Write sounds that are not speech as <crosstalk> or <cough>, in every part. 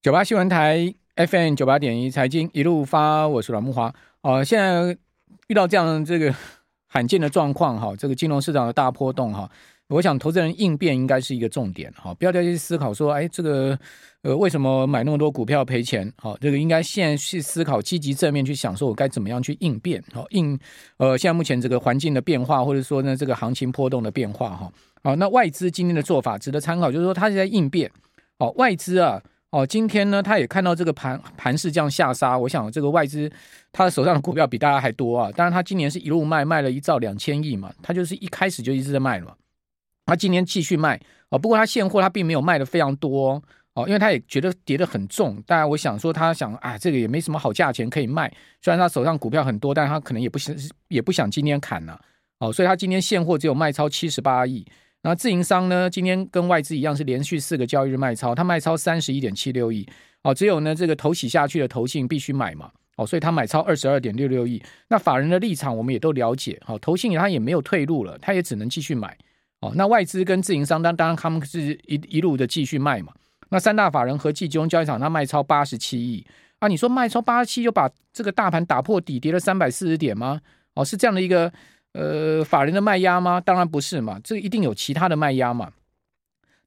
九八新闻台 FM 九八点一财经一路发，我是阮木华。哦、呃，现在遇到这样这个罕见的状况哈，<laughs> 这个金融市场的大波动哈，我想投资人应变应该是一个重点哈，不要再去思考说，哎，这个呃为什么买那么多股票赔钱？好，这个应该现在去思考，积极正面去想，说我该怎么样去应变？好，应呃现在目前这个环境的变化，或者说呢这个行情波动的变化哈。好，那外资今天的做法值得参考，就是说它是在应变。好，外资啊。哦，今天呢，他也看到这个盘盘势这样下杀，我想这个外资他的手上的股票比大家还多啊。当然，他今年是一路卖，卖了一兆两千亿嘛，他就是一开始就一直在卖嘛。他今天继续卖哦，不过他现货他并没有卖的非常多哦，因为他也觉得跌得很重。当然，我想说他想啊，这个也没什么好价钱可以卖。虽然他手上股票很多，但他可能也不想也不想今天砍了哦，所以他今天现货只有卖超七十八亿。那自营商呢？今天跟外资一样是连续四个交易日卖超，他卖超三十一点七六亿哦。只有呢这个头洗下去的投信必须买嘛哦，所以他买超二十二点六六亿。那法人的立场我们也都了解，好，投信他也没有退路了，他也只能继续买哦。那外资跟自营商当当然他们是一一路的继续卖嘛。那三大法人合计集中交易场他卖超八十七亿啊。你说卖超八十七就把这个大盘打破底跌了三百四十点吗？哦，是这样的一个。呃，法人的卖压吗？当然不是嘛，这一定有其他的卖压嘛。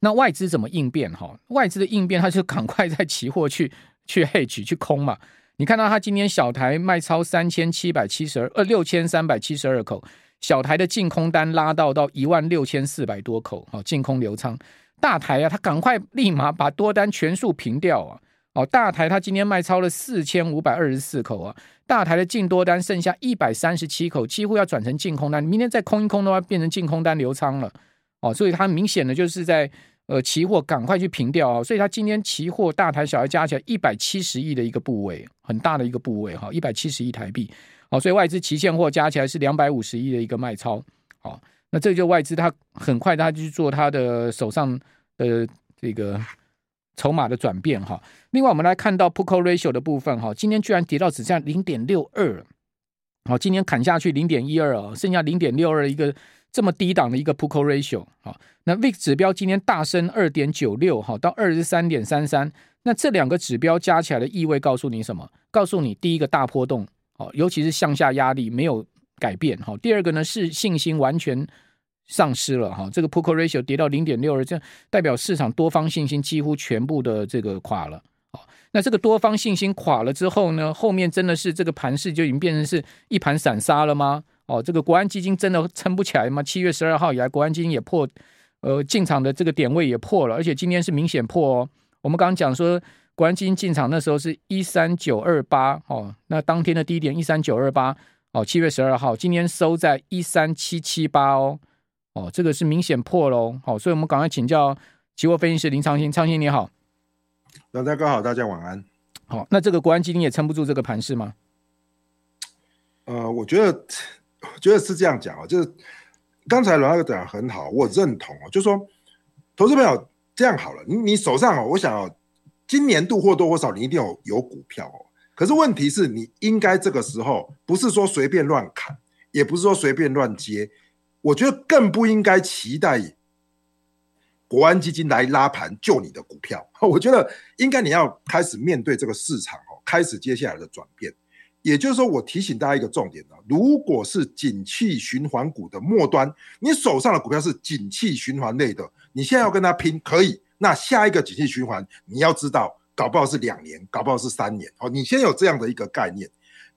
那外资怎么应变？哈，外资的应变，他就赶快在期货去 <laughs> 去 hedge 去空嘛。你看到他今天小台卖超三千七百七十二呃六千三百七十二口，小台的净空单拉到到一万六千四百多口，好，净空流仓。大台啊，他赶快立马把多单全数平掉啊。哦，大台他今天卖超了四千五百二十四口啊，大台的净多单剩下一百三十七口，几乎要转成净空单。明天再空一空的话，变成净空单流仓了。哦，所以它明显的就是在呃期货赶快去平掉啊。所以它今天期货大台小台加起来一百七十亿的一个部位，很大的一个部位哈，一百七十亿台币。哦，所以外资期现货加起来是两百五十亿的一个卖超。好，那这就外资它很快它就去做它的手上的这个。筹码的转变哈，另外我们来看到 Put Call Ratio 的部分哈，今天居然跌到只剩下零点六二，好，今天砍下去零点一二啊，剩下零点六二一个这么低档的一个 Put Call Ratio 好，那 VIX 指标今天大升二点九六哈，到二十三点三三，那这两个指标加起来的意味告诉你什么？告诉你第一个大波动，好，尤其是向下压力没有改变哈，第二个呢是信心完全。丧失了哈，这个 Put Call Ratio 跌到零点六二，这代表市场多方信心几乎全部的这个垮了。好，那这个多方信心垮了之后呢，后面真的是这个盘势就已经变成是一盘散沙了吗？哦，这个国安基金真的撑不起来吗？七月十二号以来，国安基金也破，呃，进场的这个点位也破了，而且今天是明显破哦。我们刚刚讲说，国安基金进场那时候是一三九二八哦，那当天的低点一三九二八哦，七月十二号，今天收在一三七七八哦。哦，这个是明显破喽，好，所以我们赶快请教期货分析师林昌兴，昌兴你好，大家好，大家晚安。好，那这个国安基金也撑不住这个盘势吗？呃，我觉得，我觉得是这样讲啊，就是刚才阮哥讲很好，我认同哦，就是说，投资朋友这样好了，你你手上哦，我想哦，今年度或多或少你一定有有股票哦，可是问题是你应该这个时候不是说随便乱砍，也不是说随便乱接。我觉得更不应该期待国安基金来拉盘救你的股票。<laughs> 我觉得应该你要开始面对这个市场哦，开始接下来的转变。也就是说，我提醒大家一个重点，如果是景气循环股的末端，你手上的股票是景气循环类的，你现在要跟它拼可以。那下一个景气循环，你要知道，搞不好是两年，搞不好是三年。哦，你先有这样的一个概念。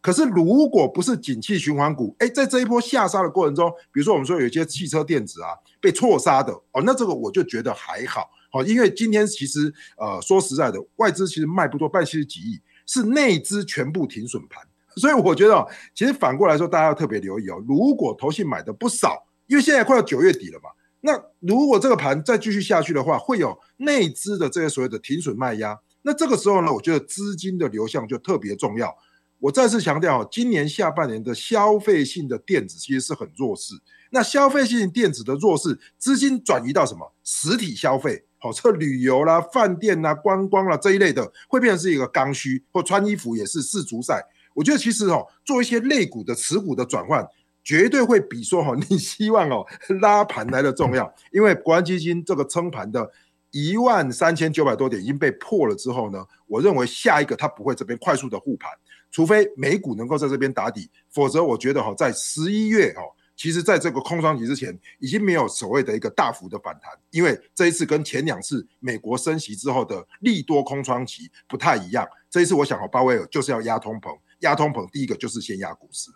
可是，如果不是景气循环股，哎，在这一波下杀的过程中，比如说我们说有一些汽车电子啊被错杀的哦，那这个我就觉得还好，好，因为今天其实呃说实在的，外资其实卖不多，卖七十几亿，是内资全部停损盘，所以我觉得其实反过来说，大家要特别留意哦，如果投信买的不少，因为现在快要九月底了嘛，那如果这个盘再继续下去的话，会有内资的这些所谓的停损卖压，那这个时候呢，我觉得资金的流向就特别重要。我再次强调，今年下半年的消费性的电子其实是很弱势。那消费性电子的弱势，资金转移到什么？实体消费，好，这旅游啦、饭店啦、观光啦这一类的，会变成是一个刚需，或穿衣服也是世足赛。我觉得其实哦，做一些类股的持股的转换，绝对会比说哦，你希望哦拉盘来的重要。因为国安基金这个撑盘的一万三千九百多点已经被破了之后呢，我认为下一个它不会这边快速的护盘，除非美股能够在这边打底，否则我觉得哈，在十一月哈，其实在这个空窗期之前，已经没有所谓的一个大幅的反弹，因为这一次跟前两次美国升息之后的利多空窗期不太一样，这一次我想哈，鲍威尔就是要压通膨，压通膨第一个就是先压股市。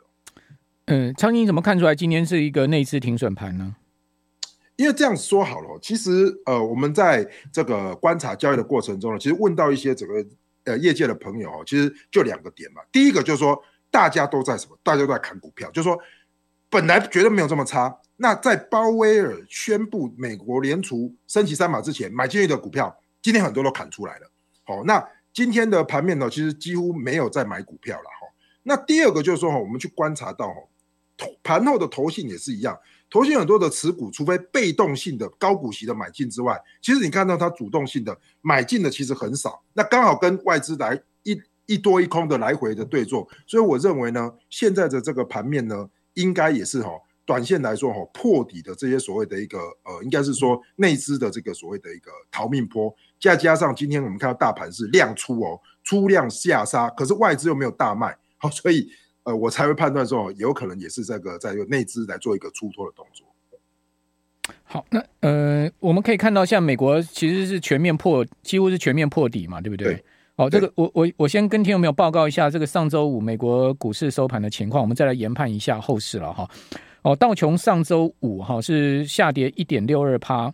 嗯，昌兴怎么看出来今天是一个内资停损盘呢？因为这样说好了，其实呃，我们在这个观察交易的过程中呢，其实问到一些整个呃业界的朋友，其实就两个点嘛。第一个就是说，大家都在什么？大家都在砍股票，就是说本来觉得没有这么差。那在鲍威尔宣布美国联储升级三码之前，买进去的股票，今天很多都砍出来了。好，那今天的盘面呢，其实几乎没有再买股票了哈。那第二个就是说哈，我们去观察到哈，盘后的投信也是一样。投信很多的持股，除非被动性的高股息的买进之外，其实你看到它主动性的买进的其实很少。那刚好跟外资来一一多一空的来回的对做，所以我认为呢，现在的这个盘面呢，应该也是哈，短线来说哈破底的这些所谓的一个呃，应该是说内资的这个所谓的一个逃命波，再加上今天我们看到大盘是量出哦，出量下杀，可是外资又没有大卖，好，所以。呃，我才会判断说，有可能也是这个在用内资来做一个出脱的动作。好，那呃，我们可以看到，像美国其实是全面破，几乎是全面破底嘛，对不对？对。好，这个我我我先跟听众朋友报告一下，这个上周五美国股市收盘的情况，我们再来研判一下后市了哈。哦，道琼上周五哈是下跌一点六二趴，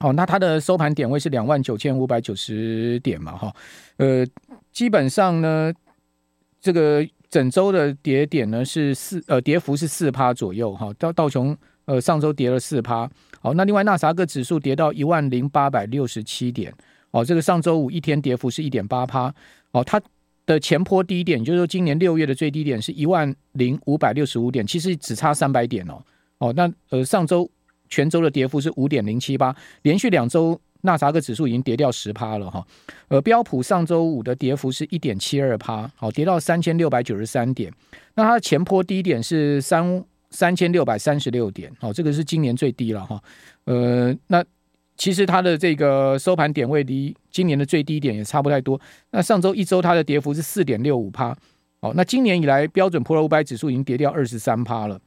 好，那它的收盘点位是两万九千五百九十点嘛哈，呃，基本上呢，这个。整周的跌点呢是四呃跌幅是四趴左右哈，道道琼呃上周跌了四趴，好，那另外纳斯达克指数跌到一万零八百六十七点，哦，这个上周五一天跌幅是一点八趴，哦，它的前坡低点就是说今年六月的最低点是一万零五百六十五点，其实只差三百点哦，哦，那呃上周全周的跌幅是五点零七八，连续两周。纳斯达克指数已经跌掉十趴了哈，呃，标普上周五的跌幅是一点七二趴，好，跌到三千六百九十三点。那它的前坡低点是三三千六百三十六点，好，这个是今年最低了哈。呃，那其实它的这个收盘点位离今年的最低点也差不太多。那上周一周它的跌幅是四点六五趴，好，那今年以来标准普尔五百指数已经跌掉二十三趴了。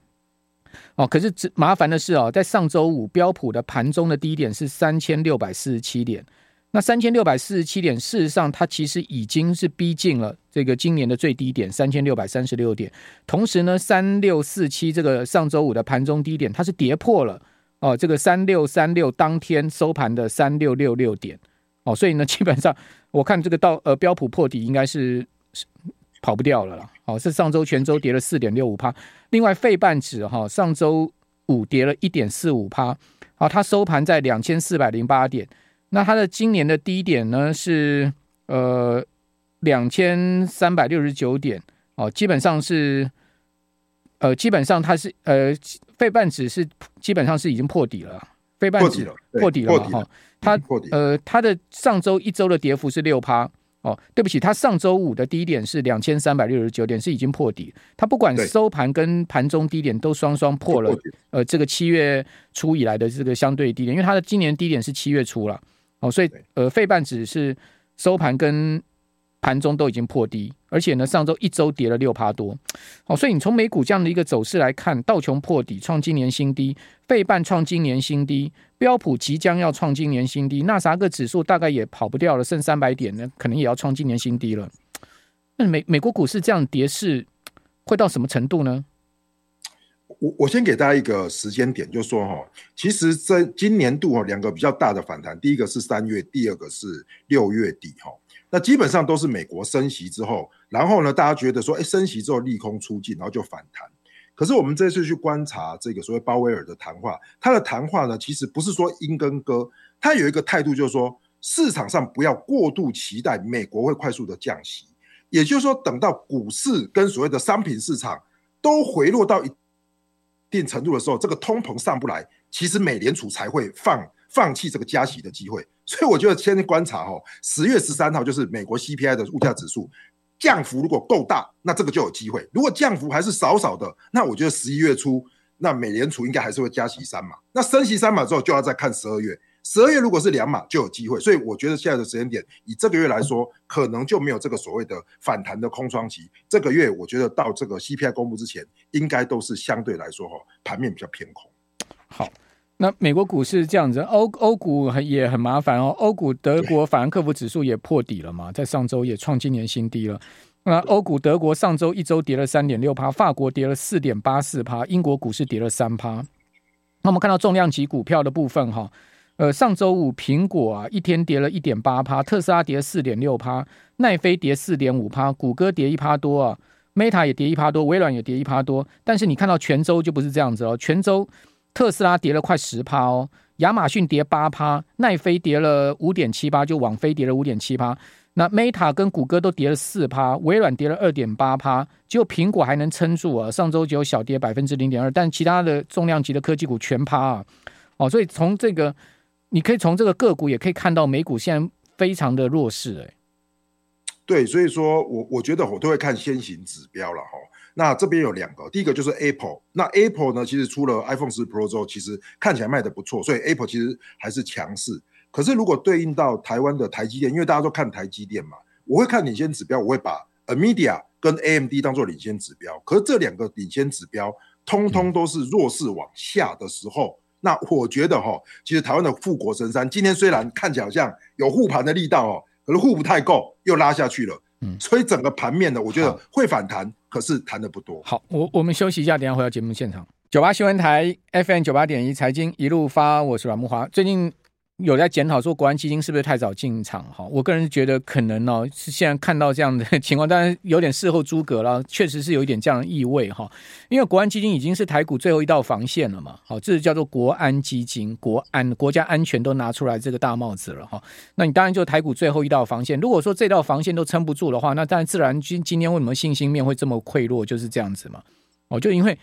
哦，可是麻烦的是哦，在上周五标普的盘中的低点是三千六百四十七点，那三千六百四十七点，事实上它其实已经是逼近了这个今年的最低点三千六百三十六点。同时呢，三六四七这个上周五的盘中低点，它是跌破了哦，这个三六三六当天收盘的三六六六点哦，所以呢，基本上我看这个到呃标普破底应该是跑不掉了啦。哦，是上周全周跌了四点六五趴。另外，费半指哈上周五跌了一点四五趴。好，它收盘在两千四百零八点。那它的今年的低点呢是呃两千三百六十九点。哦，基本上是呃基本上它是呃费半指是基本上是已经破底了。费半指破底了哈。它呃它的上周一周的跌幅是六趴。哦，对不起，它上周五的低点是两千三百六十九点，是已经破底。它不管收盘跟盘中低点都双双破了，呃，这个七月初以来的这个相对低点，因为它的今年低点是七月初了。哦，所以呃，费半指是收盘跟盘中都已经破低，而且呢，上周一周跌了六趴多。好，所以你从美股这样的一个走势来看，道琼破底创今年新低，费半创今年新低，标普即将要创今年新低，纳啥个指数大概也跑不掉了，剩三百点呢，可能也要创今年新低了。那美美国股市这样跌势会到什么程度呢？我我先给大家一个时间点，就说哈，其实在今年度哈，两个比较大的反弹，第一个是三月，第二个是六月底哈。那基本上都是美国升息之后，然后呢，大家觉得说，哎，升息之后利空出尽，然后就反弹。可是我们这次去观察这个所谓鲍威尔的谈话，他的谈话呢，其实不是说鹰跟鸽，他有一个态度就是说，市场上不要过度期待美国会快速的降息，也就是说，等到股市跟所谓的商品市场都回落到一定程度的时候，这个通膨上不来，其实美联储才会放放弃这个加息的机会。所以我觉得先观察哈，十月十三号就是美国 CPI 的物价指数降幅如果够大，那这个就有机会；如果降幅还是少少的，那我觉得十一月初那美联储应该还是会加息三码。那升息三码之后就要再看十二月，十二月如果是两码就有机会，所以我觉得现在的时间点，以这个月来说，可能就没有这个所谓的反弹的空窗期。这个月我觉得到这个 CPI 公布之前，应该都是相对来说哈，盘面比较偏空。好。那美国股市这样子，欧欧股也很麻烦哦。欧股德国法兰克福指数也破底了嘛，在上周也创今年新低了。那欧股德国上周一周跌了三点六趴，法国跌了四点八四趴，英国股市跌了三趴。那我们看到重量级股票的部分哈，呃，上周五苹果啊一天跌了一点八趴，特斯拉跌四点六趴，奈飞跌四点五趴，谷歌跌一趴多啊，Meta 也跌一趴多，微软也跌一趴多。但是你看到全周就不是这样子哦，全周。特斯拉跌了快十趴哦，亚马逊跌八趴，奈飞跌了五点七八，就网飞跌了五点七趴。那 Meta 跟谷歌都跌了四趴，微软跌了二点八趴，只有苹果还能撑住啊。上周只有小跌百分之零点二，但其他的重量级的科技股全趴啊。哦，所以从这个你可以从这个个股也可以看到美股现在非常的弱势哎。对，所以说我我觉得我都会看先行指标了哈。那这边有两个，第一个就是 Apple。那 Apple 呢，其实出了 iPhone 十 Pro 之后，其实看起来卖的不错，所以 Apple 其实还是强势。可是如果对应到台湾的台积电，因为大家都看台积电嘛，我会看领先指标，我会把 NVIDIA 跟 AMD 当做领先指标。可是这两个领先指标，通通都是弱势往下的时候，嗯、那我觉得哈，其实台湾的富国神山，今天虽然看起来好像有护盘的力道哦，可是护不太够，又拉下去了。嗯，所以整个盘面呢，我觉得会反弹，可是谈的不多。好，我我们休息一下，等下回到节目现场。九八新闻台 FM 九八点一财经一路发，我是阮慕华。最近。有在检讨说，国安基金是不是太早进场？哈，我个人觉得可能哦，是现在看到这样的 <laughs> 情况，当然有点事后诸葛了，确实是有一点这样的意味哈。因为国安基金已经是台股最后一道防线了嘛，好，这是叫做国安基金，国安国家安全都拿出来这个大帽子了哈。那你当然就台股最后一道防线，如果说这道防线都撑不住的话，那当然自然今今天为什么信心面会这么溃弱，就是这样子嘛。哦，就因为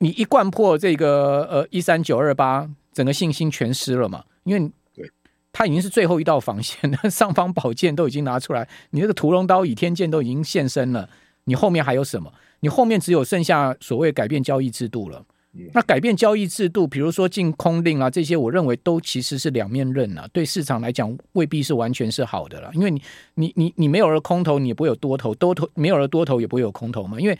你一贯破这个呃一三九二八，整个信心全失了嘛。因为对，它已经是最后一道防线了，<laughs> 上方宝剑都已经拿出来，你那个屠龙刀、倚天剑都已经现身了，你后面还有什么？你后面只有剩下所谓改变交易制度了。那改变交易制度，比如说禁空令啊，这些我认为都其实是两面刃啊，对市场来讲未必是完全是好的了，因为你你你你没有了空头，你也不会有多头，多头没有了多头也不会有空头嘛，因为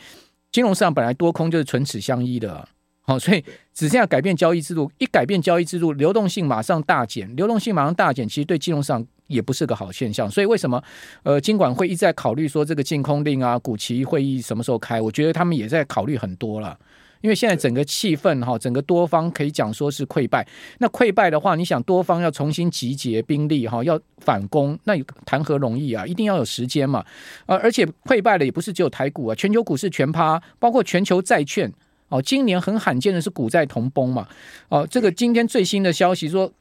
金融市场本来多空就是唇齿相依的啊。好，所以只剩下改变交易制度，一改变交易制度，流动性马上大减，流动性马上大减，其实对金融上也不是个好现象。所以为什么呃，金管会一直在考虑说这个禁空令啊，股期会议什么时候开？我觉得他们也在考虑很多了，因为现在整个气氛哈，整个多方可以讲说是溃败。那溃败的话，你想多方要重新集结兵力哈，要反攻，那谈何容易啊？一定要有时间嘛。呃，而且溃败的也不是只有台股啊，全球股市全趴，包括全球债券。哦，今年很罕见的是股债同崩嘛。哦，这个今天最新的消息说，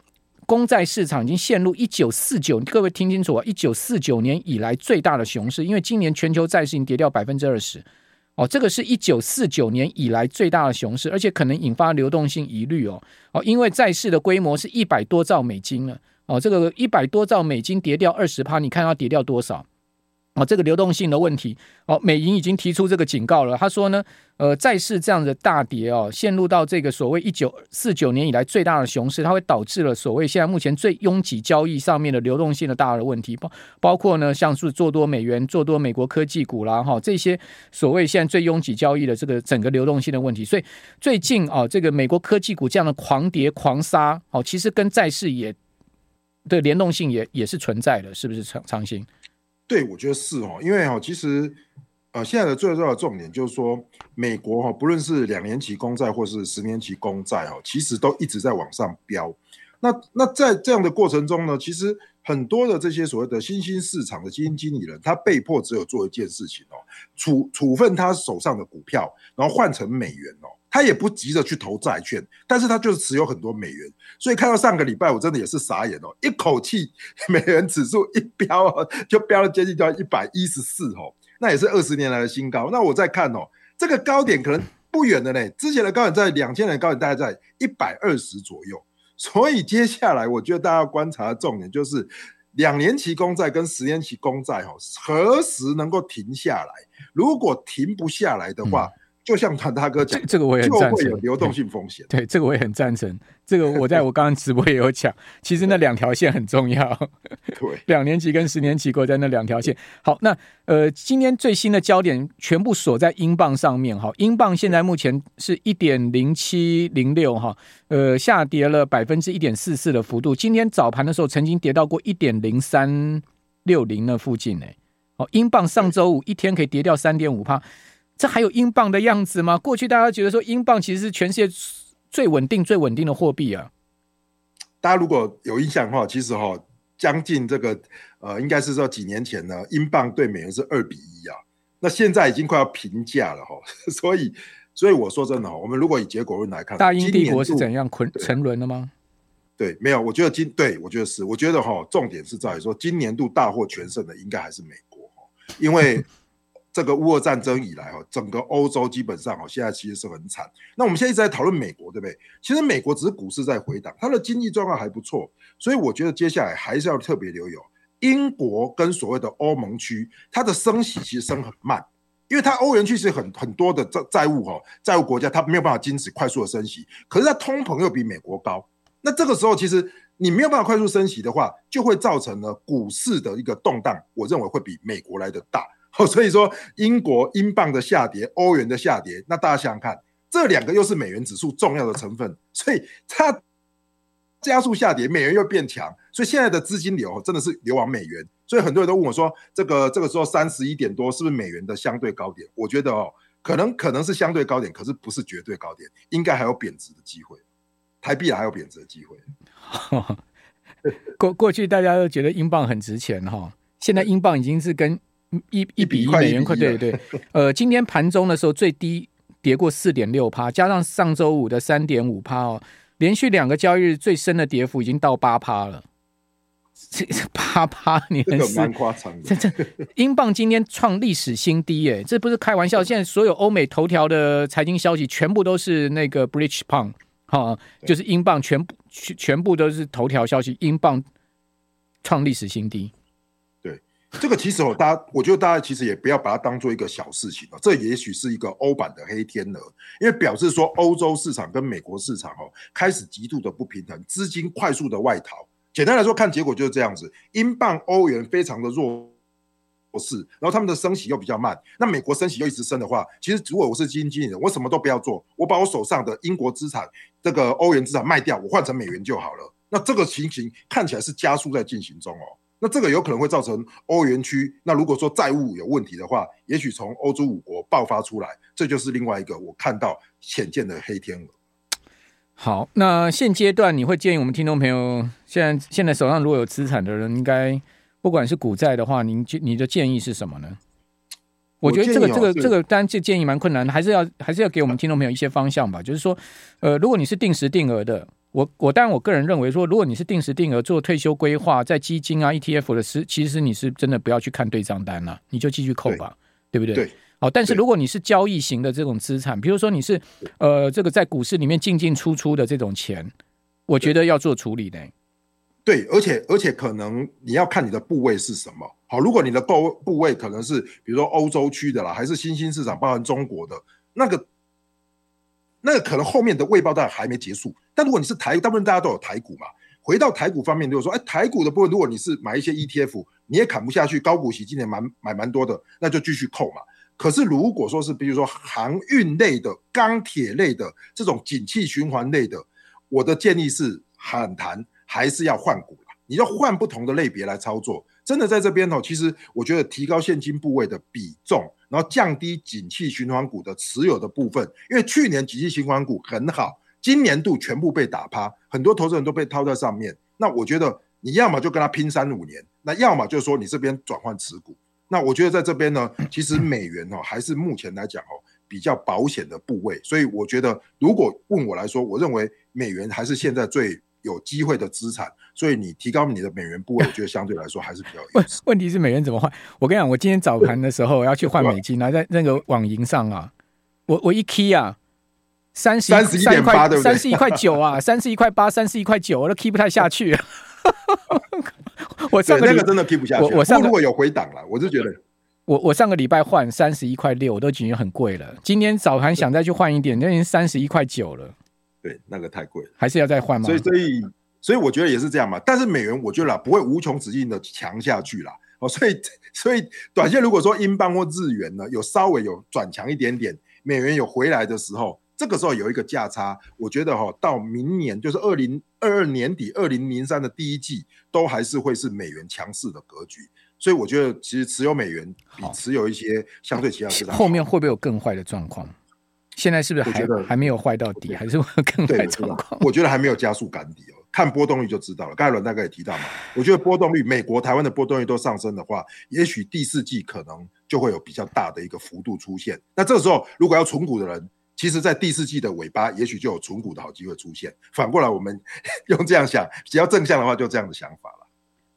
公债市场已经陷入一九四九，各位听清楚啊，一九四九年以来最大的熊市，因为今年全球债市已经跌掉百分之二十。哦，这个是一九四九年以来最大的熊市，而且可能引发流动性疑虑哦。哦，因为债市的规模是一百多兆美金了。哦，这个一百多兆美金跌掉二十趴，你看它跌掉多少？哦，这个流动性的问题，哦，美银已经提出这个警告了。他说呢，呃，债市这样的大跌哦，陷入到这个所谓一九四九年以来最大的熊市，它会导致了所谓现在目前最拥挤交易上面的流动性的大的问题，包包括呢，像是做多美元、做多美国科技股啦，哈，这些所谓现在最拥挤交易的这个整个流动性的问题。所以最近啊，这个美国科技股这样的狂跌狂杀，哦，其实跟债市也的联动性也也是存在的，是不是长长兴？对，我觉得是哦，因为哈，其实呃，现在的最重要的重点就是说，美国哈，不论是两年期公债或是十年期公债哈，其实都一直在往上飙。那那在这样的过程中呢，其实很多的这些所谓的新兴市场的基金经理人，他被迫只有做一件事情哦，处处分他手上的股票，然后换成美元哦。他也不急着去投债券，但是他就是持有很多美元，所以看到上个礼拜我真的也是傻眼哦，一口气 <laughs> 美元指数一飙，就飙了接近到一百一十四哦，那也是二十年来的新高。那我再看哦，这个高点可能不远的呢，之前的高点在两千年高点大概在一百二十左右，所以接下来我觉得大家要观察的重点就是两年期公债跟十年期公债哦，何时能够停下来？如果停不下来的话，就像谭大哥讲，这个我也很赞成，就会有流动性风险。对，这个我也很赞成。这个我在我刚刚直播也有讲，其实那两条线很重要。对，两年期跟十年期国债那两条线。好，那呃，今天最新的焦点全部锁在英镑上面哈。英镑现在目前是一点零七零六哈，呃，下跌了百分之一点四四的幅度。今天早盘的时候曾经跌到过一点零三六零那附近呢。哦，英镑上周五一天可以跌掉三点五趴。这还有英镑的样子吗？过去大家觉得说英镑其实是全世界最稳定、最稳定的货币啊。大家如果有印象的话，其实哈，将近这个呃，应该是说几年前呢，英镑对美元是二比一啊。那现在已经快要平价了哈。<laughs> 所以，所以我说真的哈，我们如果以结果论来看，大英帝国是怎样困沉沦了吗？对，没有。我觉得今对我觉得是，我觉得哈，重点是在于说，今年度大获全胜的应该还是美国哈，因为。这个乌俄战争以来，哈，整个欧洲基本上，哈，现在其实是很惨。那我们现在一直在讨论美国，对不对？其实美国只是股市在回档，它的经济状况还不错，所以我觉得接下来还是要特别留意英国跟所谓的欧盟区，它的升息其实升很慢，因为它欧元区是很很多的债债务，哈，债务国家它没有办法禁止快速的升息，可是它通膨又比美国高，那这个时候其实你没有办法快速升息的话，就会造成了股市的一个动荡，我认为会比美国来的大。所以说英国英镑的下跌，欧元的下跌，那大家想想看，这两个又是美元指数重要的成分，所以它加速下跌，美元又变强，所以现在的资金流真的是流往美元。所以很多人都问我说，这个这个时候三十一点多是不是美元的相对高点？我觉得哦，可能可能是相对高点，可是不是绝对高点，应该还有贬值的机会，台币还有贬值的机会。<laughs> 过过去大家都觉得英镑很值钱哈，现在英镑已经是跟一一比一美元块，对对，<laughs> 呃，今天盘中的时候最低跌过四点六趴，加上上周五的三点五趴哦，连续两个交易日最深的跌幅已经到八趴了。这八趴，<laughs> 你很蛮夸张的。这这，英镑今天创历史新低，哎，这不是开玩笑。现在所有欧美头条的财经消息全部都是那个 British Pound，哈，就是英镑全部全全部都是头条消息，英镑创历史新低。这个其实哦，大家我觉得大家其实也不要把它当做一个小事情哦，这也许是一个欧版的黑天鹅，因为表示说欧洲市场跟美国市场哦开始极度的不平衡，资金快速的外逃。简单来说，看结果就是这样子，英镑、欧元非常的弱势，然后他们的升息又比较慢。那美国升息又一直升的话，其实如果我是基金经理人，我什么都不要做，我把我手上的英国资产、这个欧元资产卖掉，我换成美元就好了。那这个情形看起来是加速在进行中哦。那这个有可能会造成欧元区。那如果说债务有问题的话，也许从欧洲五国爆发出来，这就是另外一个我看到显见的黑天鹅。好，那现阶段你会建议我们听众朋友，现在现在手上如果有资产的人，应该不管是股债的话，您你的建议是什么呢？我觉得这个这个这个当然这建议蛮困难的，还是要还是要给我们听众朋友一些方向吧。就是说，呃，如果你是定时定额的。我我当然，我个人认为说，如果你是定时定额做退休规划，在基金啊、ETF 的时，其实你是真的不要去看对账单了，啊，你就继续扣吧，对，对不对？对。好，但是如果你是交易型的这种资产，比如说你是呃这个在股市里面进进出出的这种钱，我觉得要做处理的。对，而且而且可能你要看你的部位是什么。好，如果你的部部位可能是比如说欧洲区的啦，还是新兴市场，包含中国的那个。那个可能后面的未爆弹还没结束，但如果你是台，大部分大家都有台股嘛。回到台股方面，就是说，哎，台股的部分，如果你是买一些 ETF，你也砍不下去，高股息今年蛮买蛮多的，那就继续扣嘛。可是如果说是比如说航运类的、钢铁类的这种景气循环类的，我的建议是喊弹还是要换股。你要换不同的类别来操作，真的在这边哦。其实我觉得提高现金部位的比重，然后降低景气循环股的持有的部分，因为去年景气循环股很好，今年度全部被打趴，很多投资人都被套在上面。那我觉得你要么就跟他拼三五年，那要么就是说你这边转换持股。那我觉得在这边呢，其实美元哦还是目前来讲哦比较保险的部位，所以我觉得如果问我来说，我认为美元还是现在最有机会的资产。所以你提高你的美元部位，<laughs> 我觉得相对来说还是比较。问问题是美元怎么换？我跟你讲，我今天早盘的时候要去换美金，然后在那个网银上啊，我我一 key 啊，三十三十一点八，对不对？三十一块九啊，<laughs> 三十一块八，三十一块九，我都 keep 不太下去 <laughs> 我上个那个真的 keep 不下去。我我上如果有回档了，我就觉得我我上个礼拜换三十一块六，我都觉得很贵了。今天早盘想再去换一点，那已经三十一块九了。对，那个太贵了，还是要再换吗？所以，所以，所以我觉得也是这样嘛。但是美元，我觉得啦，不会无穷止境的强下去啦。哦，所以，所以短线如果说英镑或日元呢，有稍微有转强一点点，美元有回来的时候，这个时候有一个价差，我觉得哈，到明年就是二零二二年底、二零零三的第一季，都还是会是美元强势的格局。所以我觉得，其实持有美元比持有一些相对其他市场，后面会不会有更坏的状况？现在是不是还还没有坏到底，还是更坏状况？我觉得还没有加速赶底哦，看波动率就知道了。刚才阮大哥也提到嘛，我觉得波动率，美国、台湾的波动率都上升的话，也许第四季可能就会有比较大的一个幅度出现。那这个时候，如果要存股的人，其实在第四季的尾巴，也许就有存股的好机会出现。反过来，我们 <laughs> 用这样想，只要正向的话，就这样的想法了。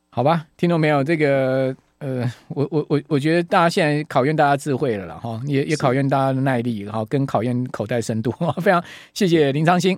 好吧，听懂没有？这个。呃，我我我我觉得大家现在考验大家智慧了啦，哈，也也考验大家的耐力，然后跟考验口袋深度，非常谢谢林昌兴。